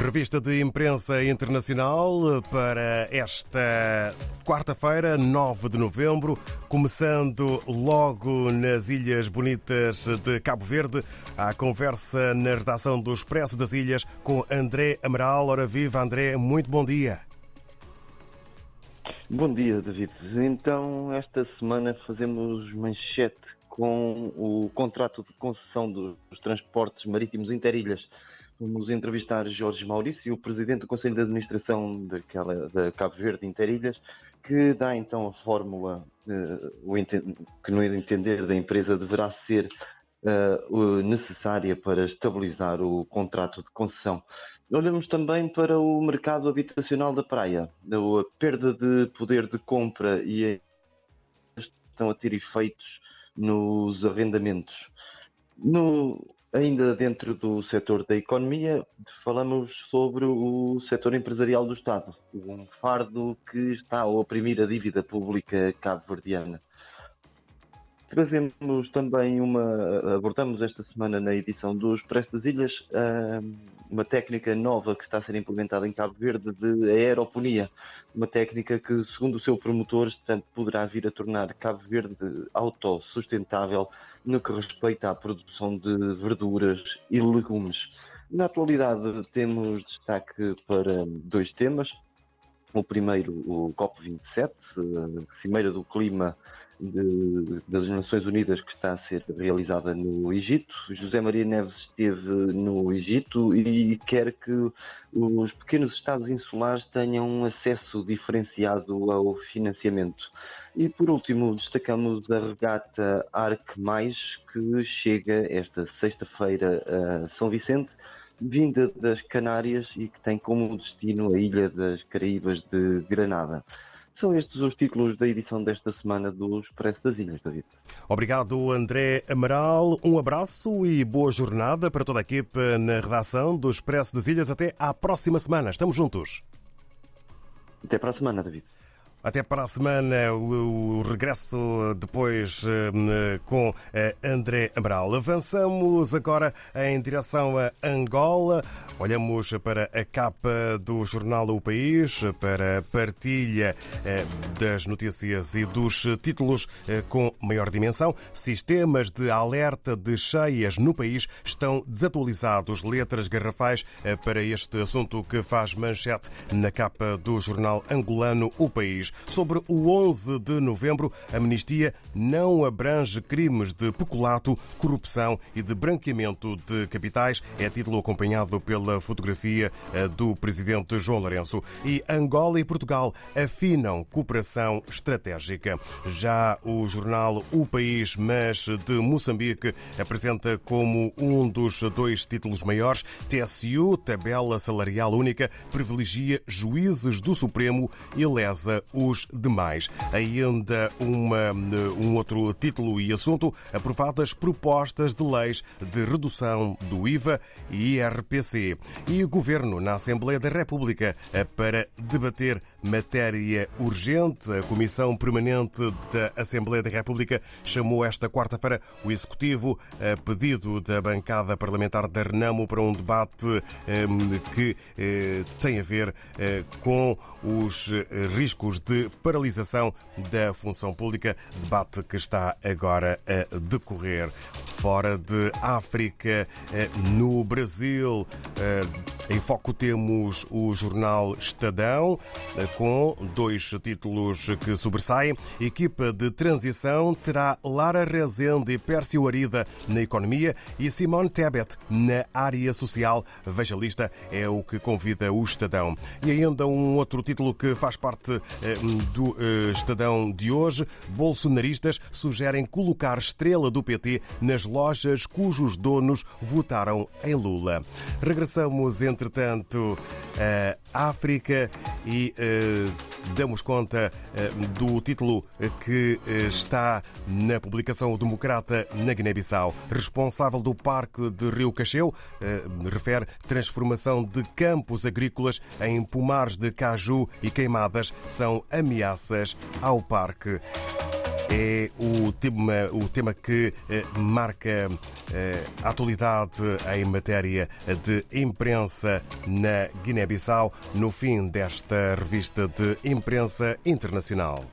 Revista de Imprensa Internacional para esta quarta-feira, 9 de novembro, começando logo nas Ilhas Bonitas de Cabo Verde, a conversa na redação do Expresso das Ilhas com André Amaral. Ora viva, André, muito bom dia. Bom dia, David. Então, esta semana fazemos manchete com o contrato de concessão dos transportes marítimos interilhas. Vamos entrevistar Jorge Maurício, o presidente do Conselho de Administração daquela, da Cabo Verde Interilhas, que dá então a fórmula uh, que, no entender da empresa, deverá ser uh, necessária para estabilizar o contrato de concessão. Olhamos também para o mercado habitacional da praia. A perda de poder de compra e estão a ter efeitos nos arrendamentos. No, Ainda dentro do setor da economia, falamos sobre o setor empresarial do Estado, um fardo que está a oprimir a dívida pública cabo-verdiana. Trazemos também uma. Abordamos esta semana na edição dos das Ilhas uma técnica nova que está a ser implementada em Cabo Verde de aeroponia. Uma técnica que, segundo o seu promotor, poderá vir a tornar Cabo Verde autossustentável no que respeita à produção de verduras e legumes. Na atualidade, temos destaque para dois temas. O primeiro, o COP27, Cimeira do Clima de, das Nações Unidas que está a ser realizada no Egito. José Maria Neves esteve no Egito e quer que os pequenos Estados insulares tenham um acesso diferenciado ao financiamento. E por último, destacamos a regata Arc Mais, que chega esta sexta-feira a São Vicente, vinda das Canárias e que tem como destino a ilha das Caraíbas de Granada. São estes os títulos da edição desta semana do Expresso das Ilhas, David. Obrigado, André Amaral. Um abraço e boa jornada para toda a equipe na redação do Expresso das Ilhas. Até à próxima semana. Estamos juntos. Até para a semana, David. Até para a semana, o, regresso depois eh, com eh, André Amaral. Avançamos agora em direção a Angola. Olhamos para a capa do jornal O País, para a partilha eh, das notícias e dos títulos com maior dimensão. Sistemas de alerta de cheias no país estão desatualizados. Letras garrafais para este assunto que faz manchete na capa do jornal angolano O País. Sobre o 11 de novembro, a amnistia não abrange crimes de peculato, corrupção e de branqueamento de capitais. É título acompanhado pela fotografia eh, do presidente João Lourenço. E Angola e Portugal afinam cooperação estratégica. Já o jornal O País, mas de Moçambique, apresenta como um dos dois títulos maiores TSU, tabela salarial única, privilegia juízes do Supremo e lesa os demais. Ainda uma, um outro título e assunto: aprovadas propostas de leis de redução do IVA e IRPC. E o Governo na Assembleia da República para debater matéria urgente. A Comissão Permanente da Assembleia da República chamou esta quarta-feira o Executivo a pedido da bancada parlamentar da Renamo para um debate ehm, que eh, tem a ver eh, com os eh, riscos de paralisação da função pública, debate que está agora a decorrer. Fora de África, no Brasil, em foco temos o jornal Estadão, com dois títulos que sobressaem. Equipa de transição terá Lara Rezende e Pércio Arida na economia e Simone Tebet na área social. Veja a lista, é o que convida o Estadão. E ainda um outro título que faz parte eh, do eh, Estadão de hoje. Bolsonaristas sugerem colocar estrela do PT nas lojas cujos donos votaram em Lula. Regressamos, entretanto, à África e eh, damos conta do título que está na publicação Democrata na Guiné-Bissau. Responsável do Parque de Rio Cacheu refere transformação de campos agrícolas em pomares de caju e queimadas são ameaças ao parque. É o tema, o tema que eh, marca eh, a atualidade em matéria de imprensa na Guiné-Bissau no fim desta revista de imprensa internacional.